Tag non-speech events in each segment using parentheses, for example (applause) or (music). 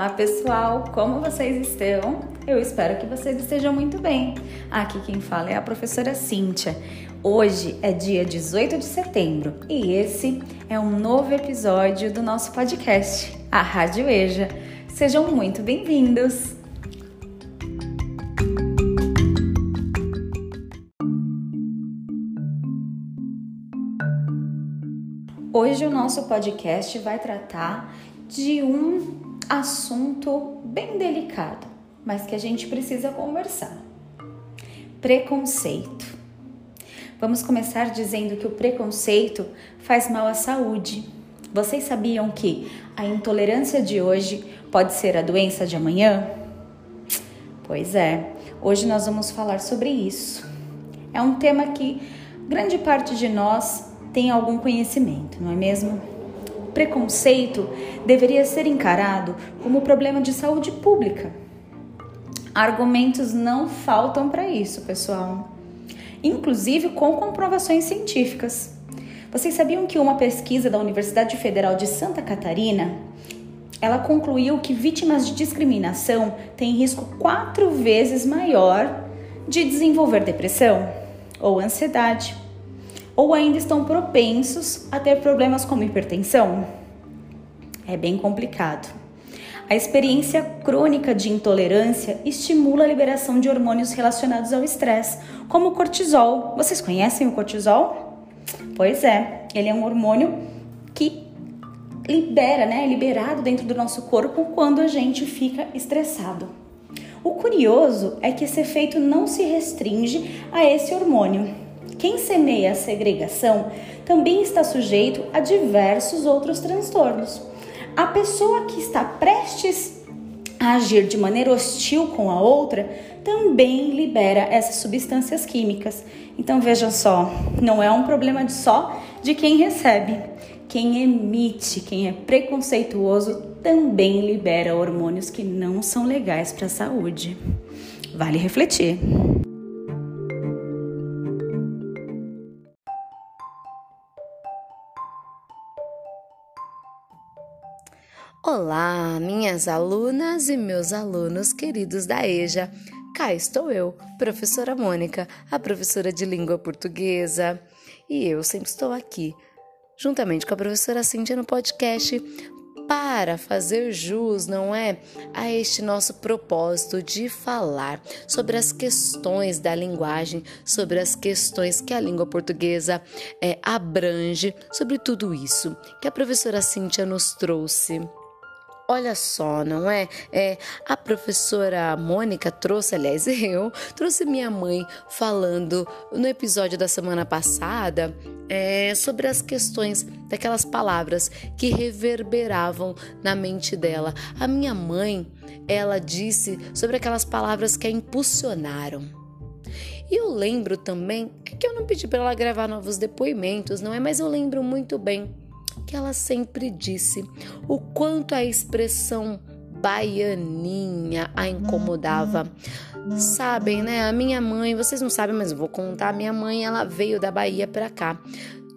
Olá pessoal, como vocês estão? Eu espero que vocês estejam muito bem. Aqui quem fala é a professora Cíntia. Hoje é dia 18 de setembro e esse é um novo episódio do nosso podcast, a Rádio EJA. Sejam muito bem-vindos! Hoje o nosso podcast vai tratar de um assunto bem delicado, mas que a gente precisa conversar. Preconceito. Vamos começar dizendo que o preconceito faz mal à saúde. Vocês sabiam que a intolerância de hoje pode ser a doença de amanhã? Pois é, hoje nós vamos falar sobre isso. É um tema que grande parte de nós tem algum conhecimento, não é mesmo? Preconceito deveria ser encarado como problema de saúde pública. Argumentos não faltam para isso, pessoal. Inclusive com comprovações científicas. Vocês sabiam que uma pesquisa da Universidade Federal de Santa Catarina, ela concluiu que vítimas de discriminação têm risco quatro vezes maior de desenvolver depressão ou ansiedade ou ainda estão propensos a ter problemas como hipertensão? É bem complicado. A experiência crônica de intolerância estimula a liberação de hormônios relacionados ao estresse, como o cortisol. Vocês conhecem o cortisol? Pois é, ele é um hormônio que libera, né, é liberado dentro do nosso corpo quando a gente fica estressado. O curioso é que esse efeito não se restringe a esse hormônio. Quem semeia a segregação também está sujeito a diversos outros transtornos. A pessoa que está prestes a agir de maneira hostil com a outra também libera essas substâncias químicas. Então vejam só, não é um problema só de quem recebe. Quem emite, quem é preconceituoso, também libera hormônios que não são legais para a saúde. Vale refletir. Olá, minhas alunas e meus alunos queridos da EJA. Cá estou eu, professora Mônica, a professora de língua portuguesa. E eu sempre estou aqui, juntamente com a professora Cíntia no podcast, para fazer jus, não é, a este nosso propósito de falar sobre as questões da linguagem, sobre as questões que a língua portuguesa é, abrange, sobre tudo isso que a professora Cíntia nos trouxe. Olha só, não é? é? A professora Mônica trouxe, aliás, (laughs) eu trouxe minha mãe falando no episódio da semana passada é, sobre as questões daquelas palavras que reverberavam na mente dela. A minha mãe, ela disse sobre aquelas palavras que a impulsionaram. E eu lembro também, é que eu não pedi para ela gravar novos depoimentos, não é? Mas eu lembro muito bem que ela sempre disse o quanto a expressão baianinha a incomodava. Sabem, né? A minha mãe, vocês não sabem, mas eu vou contar. Minha mãe, ela veio da Bahia para cá.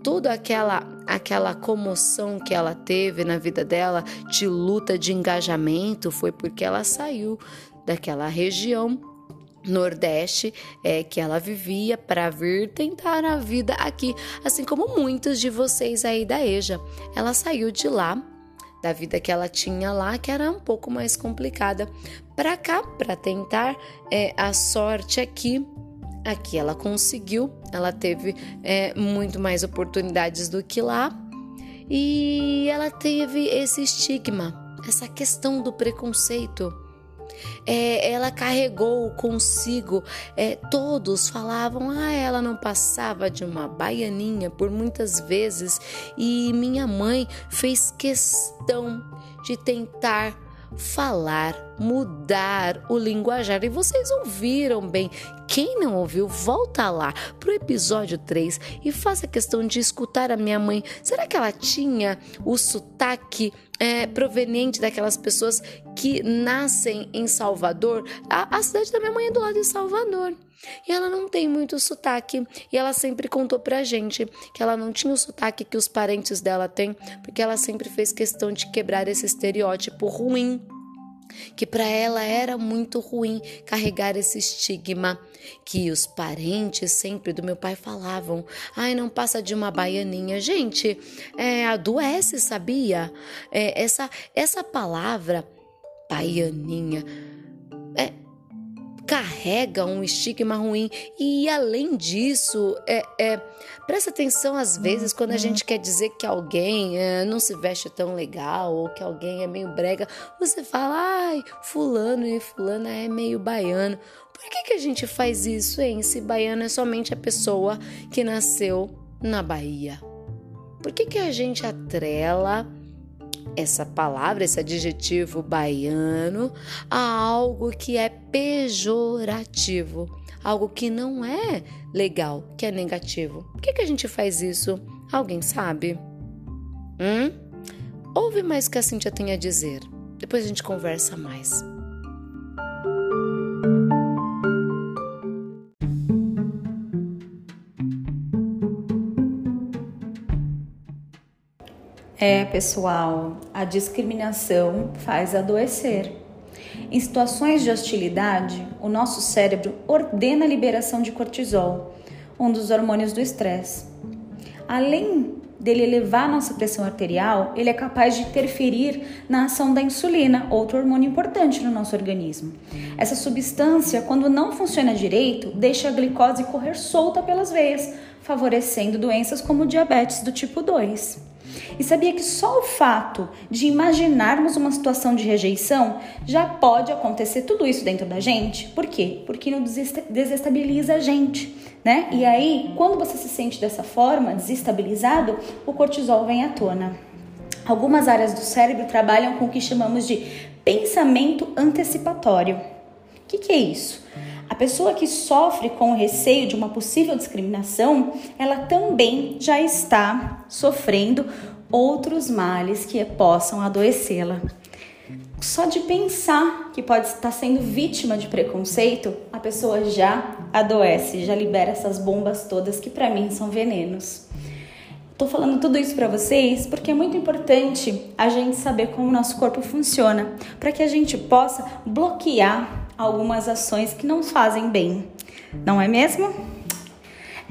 Toda aquela aquela comoção que ela teve na vida dela de luta, de engajamento, foi porque ela saiu daquela região Nordeste é, que ela vivia para vir tentar a vida aqui, assim como muitos de vocês aí da EJA. Ela saiu de lá, da vida que ela tinha lá, que era um pouco mais complicada, para cá, para tentar é, a sorte aqui. Aqui ela conseguiu, ela teve é, muito mais oportunidades do que lá e ela teve esse estigma, essa questão do preconceito é, ela carregou consigo. É, todos falavam, ah, ela não passava de uma baianinha por muitas vezes, e minha mãe fez questão de tentar falar, mudar o linguajar. E vocês ouviram bem. Quem não ouviu, volta lá pro episódio 3 e faça questão de escutar a minha mãe. Será que ela tinha o sotaque é, proveniente daquelas pessoas que nascem em Salvador? A, a cidade da minha mãe é do lado de Salvador. E ela não tem muito sotaque. E ela sempre contou pra gente que ela não tinha o sotaque que os parentes dela têm, porque ela sempre fez questão de quebrar esse estereótipo ruim que para ela era muito ruim carregar esse estigma que os parentes sempre do meu pai falavam. Ai, não passa de uma baianinha. Gente, é, adoece, sabia? É, essa, essa palavra, baianinha, é, carrega um estigma ruim. E além disso, é, é, presta atenção às vezes quando a gente quer dizer que alguém é, não se veste tão legal ou que alguém é meio brega, você fala, ai, fulano e fulana é meio baiano. Por que, que a gente faz isso, hein? Se baiano é somente a pessoa que nasceu na Bahia. Por que, que a gente atrela essa palavra, esse adjetivo baiano, a algo que é pejorativo, algo que não é legal, que é negativo. Por que, que a gente faz isso? Alguém sabe? Hum? Ouve mais o que a Cintia tem a dizer. Depois a gente conversa mais. É, pessoal, a discriminação faz adoecer. Em situações de hostilidade, o nosso cérebro ordena a liberação de cortisol, um dos hormônios do estresse. Além dele elevar nossa pressão arterial, ele é capaz de interferir na ação da insulina, outro hormônio importante no nosso organismo. Essa substância, quando não funciona direito, deixa a glicose correr solta pelas veias, favorecendo doenças como diabetes do tipo 2. E sabia que só o fato de imaginarmos uma situação de rejeição já pode acontecer tudo isso dentro da gente? Por quê? Porque não desestabiliza a gente, né? E aí, quando você se sente dessa forma, desestabilizado, o cortisol vem à tona. Algumas áreas do cérebro trabalham com o que chamamos de pensamento antecipatório. O que, que é isso? A pessoa que sofre com o receio de uma possível discriminação, ela também já está sofrendo outros males que possam adoecê-la. Só de pensar que pode estar sendo vítima de preconceito, a pessoa já adoece, já libera essas bombas todas que para mim são venenos. Tô falando tudo isso para vocês porque é muito importante a gente saber como o nosso corpo funciona, para que a gente possa bloquear algumas ações que não fazem bem. Não é mesmo?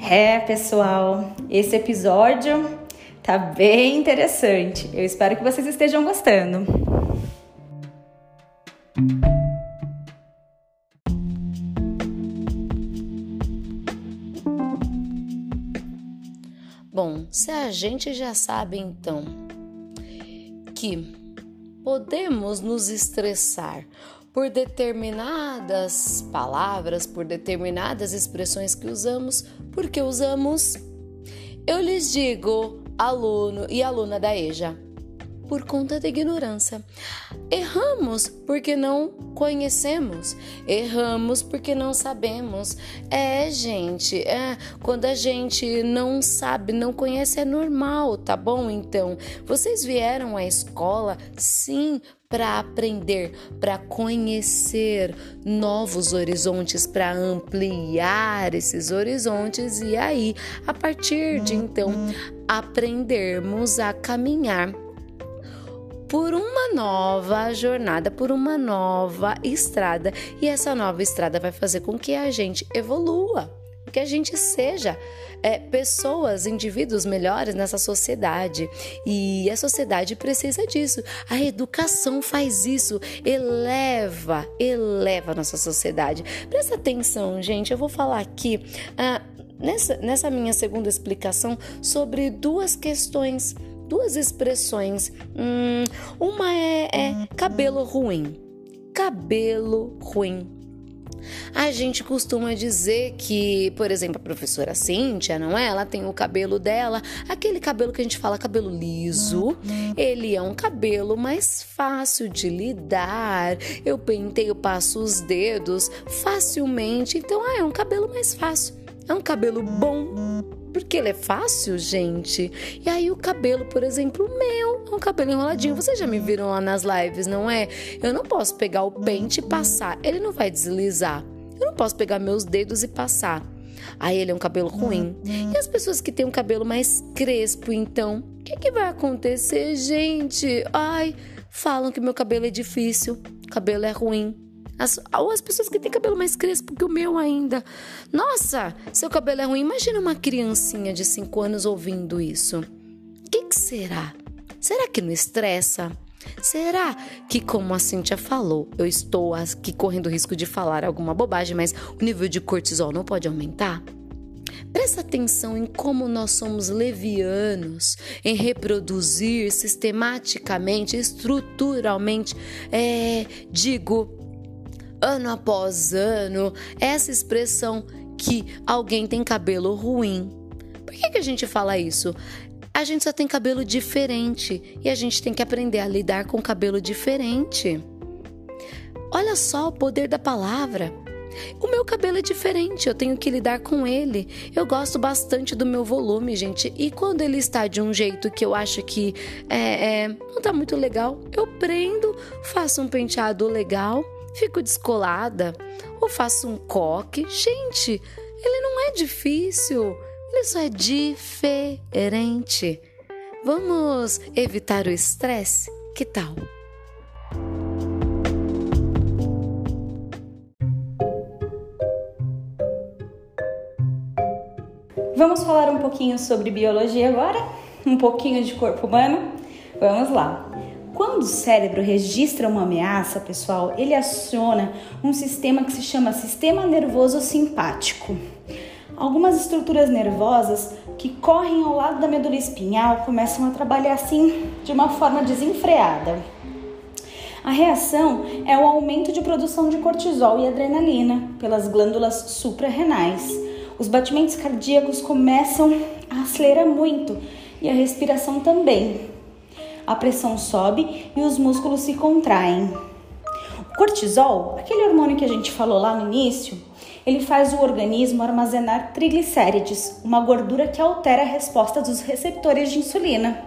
É, pessoal, esse episódio tá bem interessante. Eu espero que vocês estejam gostando. Bom, se a gente já sabe então que podemos nos estressar por determinadas palavras, por determinadas expressões que usamos, porque usamos, eu lhes digo, aluno e aluna da EJA, por conta da ignorância. Erramos porque não conhecemos, erramos porque não sabemos. É, gente, é, quando a gente não sabe, não conhece, é normal, tá bom? Então, vocês vieram à escola, sim, para aprender, para conhecer novos horizontes, para ampliar esses horizontes e aí, a partir de então, aprendermos a caminhar por uma nova jornada, por uma nova estrada. E essa nova estrada vai fazer com que a gente evolua, que a gente seja é, pessoas, indivíduos melhores nessa sociedade. E a sociedade precisa disso. A educação faz isso, eleva, eleva a nossa sociedade. Presta atenção, gente, eu vou falar aqui. Ah, nessa, nessa minha segunda explicação sobre duas questões duas expressões. Hum, uma é, é cabelo ruim. Cabelo ruim. A gente costuma dizer que, por exemplo, a professora Cíntia, não é? Ela tem o cabelo dela, aquele cabelo que a gente fala cabelo liso, ele é um cabelo mais fácil de lidar. Eu penteio, passo os dedos facilmente, então ah, é um cabelo mais fácil. É um cabelo bom, porque ele é fácil, gente. E aí o cabelo, por exemplo, meu, é um cabelo enroladinho. Vocês já me viram lá nas lives, não é? Eu não posso pegar o pente e passar, ele não vai deslizar. Eu não posso pegar meus dedos e passar. Aí ele é um cabelo ruim. E as pessoas que têm um cabelo mais crespo, então, o que, que vai acontecer, gente? Ai, falam que meu cabelo é difícil. cabelo é ruim. As, ou as pessoas que têm cabelo mais crespo que o meu ainda. Nossa, seu cabelo é ruim. Imagina uma criancinha de 5 anos ouvindo isso. O que, que será? Será que não estressa? Será que, como a Cintia falou, eu estou aqui correndo o risco de falar alguma bobagem, mas o nível de cortisol não pode aumentar? Presta atenção em como nós somos levianos em reproduzir sistematicamente, estruturalmente, é, digo, ano após ano, essa expressão que alguém tem cabelo ruim. Por que, que a gente fala isso? A gente só tem cabelo diferente e a gente tem que aprender a lidar com cabelo diferente. Olha só o poder da palavra. O meu cabelo é diferente, eu tenho que lidar com ele. Eu gosto bastante do meu volume, gente. E quando ele está de um jeito que eu acho que é, é, não está muito legal, eu prendo, faço um penteado legal, fico descolada, ou faço um coque. Gente, ele não é difícil. Ele só é diferente. Vamos evitar o estresse? Que tal? Vamos falar um pouquinho sobre biologia agora? Um pouquinho de corpo humano? Vamos lá. Quando o cérebro registra uma ameaça, pessoal, ele aciona um sistema que se chama sistema nervoso simpático. Algumas estruturas nervosas que correm ao lado da medula espinhal começam a trabalhar assim de uma forma desenfreada. A reação é o aumento de produção de cortisol e adrenalina pelas glândulas suprarrenais. Os batimentos cardíacos começam a acelerar muito e a respiração também. A pressão sobe e os músculos se contraem. O cortisol, aquele hormônio que a gente falou lá no início, ele faz o organismo armazenar triglicérides, uma gordura que altera a resposta dos receptores de insulina.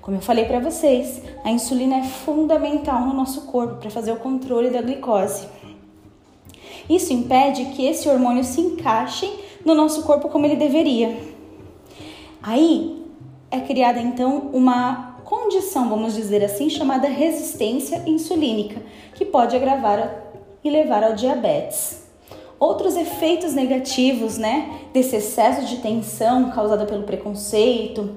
Como eu falei para vocês, a insulina é fundamental no nosso corpo para fazer o controle da glicose. Isso impede que esse hormônio se encaixe no nosso corpo como ele deveria. Aí é criada então uma condição, vamos dizer assim, chamada resistência insulínica, que pode agravar e levar ao diabetes. Outros efeitos negativos, né, desse excesso de tensão causada pelo preconceito,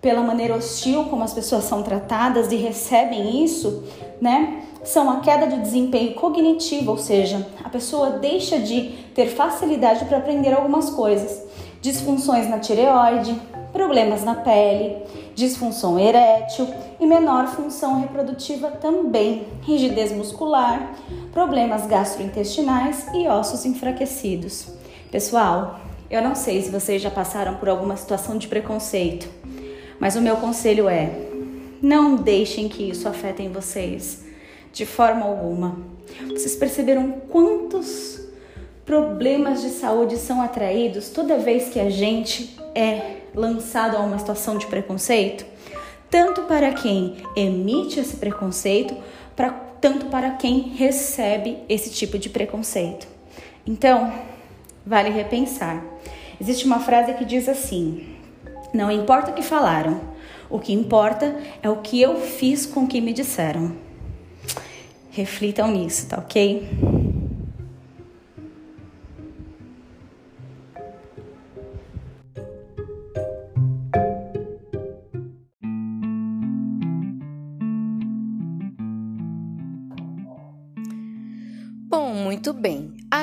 pela maneira hostil como as pessoas são tratadas e recebem isso, né, são a queda de desempenho cognitivo, ou seja, a pessoa deixa de ter facilidade para aprender algumas coisas, disfunções na tireoide, problemas na pele, disfunção erétil e menor função reprodutiva também, rigidez muscular, problemas gastrointestinais e ossos enfraquecidos. Pessoal, eu não sei se vocês já passaram por alguma situação de preconceito, mas o meu conselho é: não deixem que isso afete vocês de forma alguma. Vocês perceberam quantos problemas de saúde são atraídos toda vez que a gente é lançado a uma situação de preconceito? Tanto para quem emite esse preconceito, pra, tanto para quem recebe esse tipo de preconceito. Então, vale repensar. Existe uma frase que diz assim: Não importa o que falaram, o que importa é o que eu fiz com o que me disseram. Reflitam nisso, tá ok?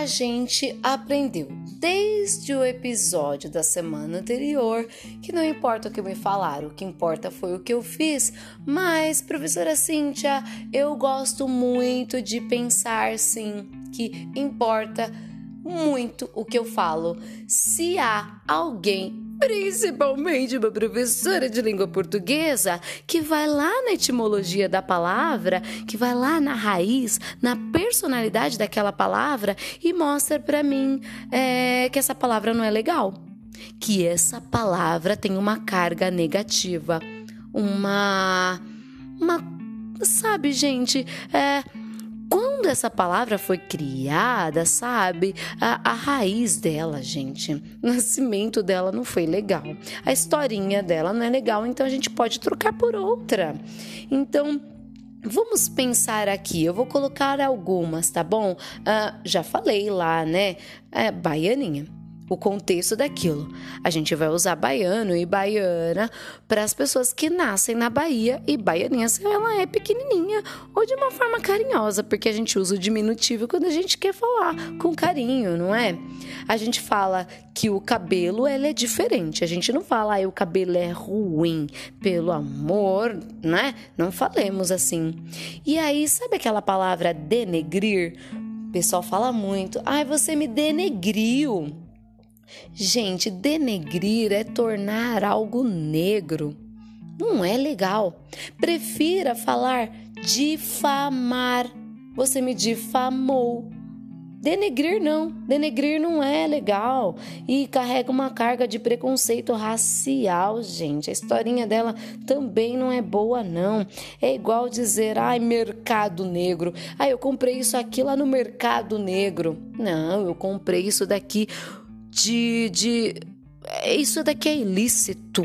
Gente aprendeu desde o episódio da semana anterior que não importa o que me falaram, o que importa foi o que eu fiz. Mas, professora Cíntia, eu gosto muito de pensar sim que importa muito o que eu falo. Se há alguém principalmente uma professora de língua portuguesa que vai lá na etimologia da palavra, que vai lá na raiz, na personalidade daquela palavra e mostra para mim é, que essa palavra não é legal, que essa palavra tem uma carga negativa, uma, uma, sabe, gente, é quando essa palavra foi criada, sabe? A, a, raiz dela, gente, o nascimento dela não foi legal. A historinha dela não é legal, então a gente pode trocar por outra. Então, Vamos pensar aqui, eu vou colocar algumas, tá bom? Ah, já falei lá, né? É, baianinha o contexto daquilo. A gente vai usar baiano e baiana para as pessoas que nascem na Bahia e baianinha se ela é pequenininha ou de uma forma carinhosa, porque a gente usa o diminutivo quando a gente quer falar com carinho, não é? A gente fala que o cabelo ela é diferente. A gente não fala ah, o cabelo é ruim, pelo amor, né? Não falemos assim. E aí, sabe aquela palavra denegrir? O pessoal fala muito. Ai, você me denegriu. Gente, denegrir é tornar algo negro. Não é legal. Prefira falar difamar. Você me difamou. Denegrir não, denegrir não é legal e carrega uma carga de preconceito racial, gente. A historinha dela também não é boa não. É igual dizer, ai, mercado negro. Ai, eu comprei isso aqui lá no mercado negro. Não, eu comprei isso daqui de, de isso daqui é ilícito.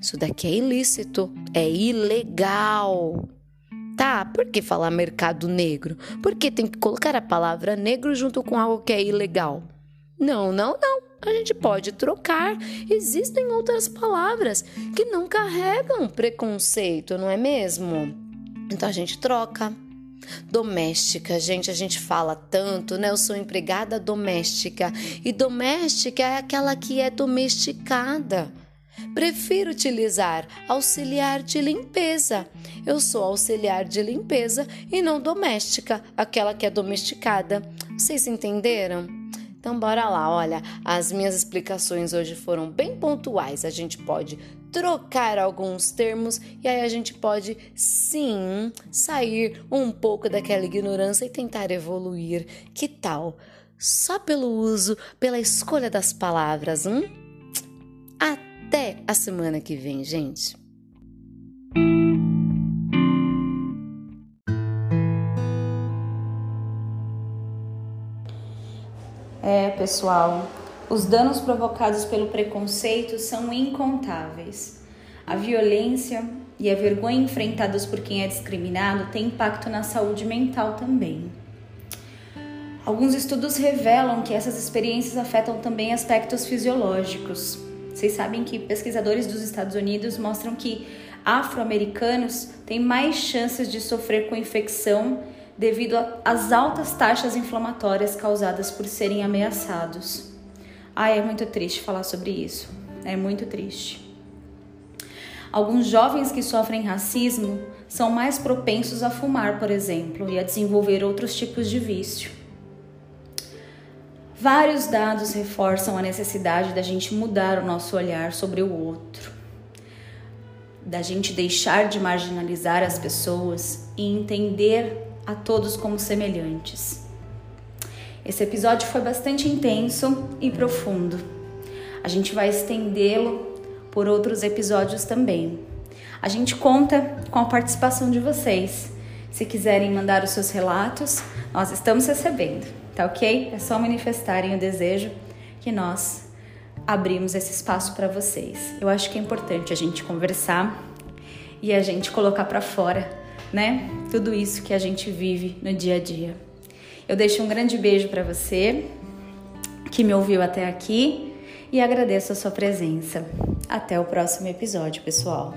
Isso daqui é ilícito, é ilegal. Tá, por que falar mercado negro? Porque tem que colocar a palavra negro junto com algo que é ilegal. Não, não, não. A gente pode trocar. Existem outras palavras que não carregam preconceito, não é mesmo? Então a gente troca. Doméstica, gente, a gente fala tanto, né? Eu sou empregada doméstica e doméstica é aquela que é domesticada. Prefiro utilizar auxiliar de limpeza. Eu sou auxiliar de limpeza e não doméstica, aquela que é domesticada. Vocês entenderam? Então, bora lá. Olha, as minhas explicações hoje foram bem pontuais. A gente pode trocar alguns termos e aí a gente pode sim sair um pouco daquela ignorância e tentar evoluir. Que tal? Só pelo uso, pela escolha das palavras, hum? Até a semana que vem, gente. É, pessoal, os danos provocados pelo preconceito são incontáveis. A violência e a vergonha enfrentadas por quem é discriminado têm impacto na saúde mental também. Alguns estudos revelam que essas experiências afetam também aspectos fisiológicos. Vocês sabem que pesquisadores dos Estados Unidos mostram que afro-americanos têm mais chances de sofrer com infecção devido às altas taxas inflamatórias causadas por serem ameaçados. Ah, é muito triste falar sobre isso. É muito triste. Alguns jovens que sofrem racismo são mais propensos a fumar, por exemplo, e a desenvolver outros tipos de vício. Vários dados reforçam a necessidade da gente mudar o nosso olhar sobre o outro, da gente deixar de marginalizar as pessoas e entender a todos como semelhantes. Esse episódio foi bastante intenso e profundo. A gente vai estendê-lo por outros episódios também. A gente conta com a participação de vocês. Se quiserem mandar os seus relatos, nós estamos recebendo, tá ok? É só manifestarem o desejo que nós abrimos esse espaço para vocês. Eu acho que é importante a gente conversar e a gente colocar para fora né? Tudo isso que a gente vive no dia a dia. Eu deixo um grande beijo para você que me ouviu até aqui e agradeço a sua presença. Até o próximo episódio, pessoal.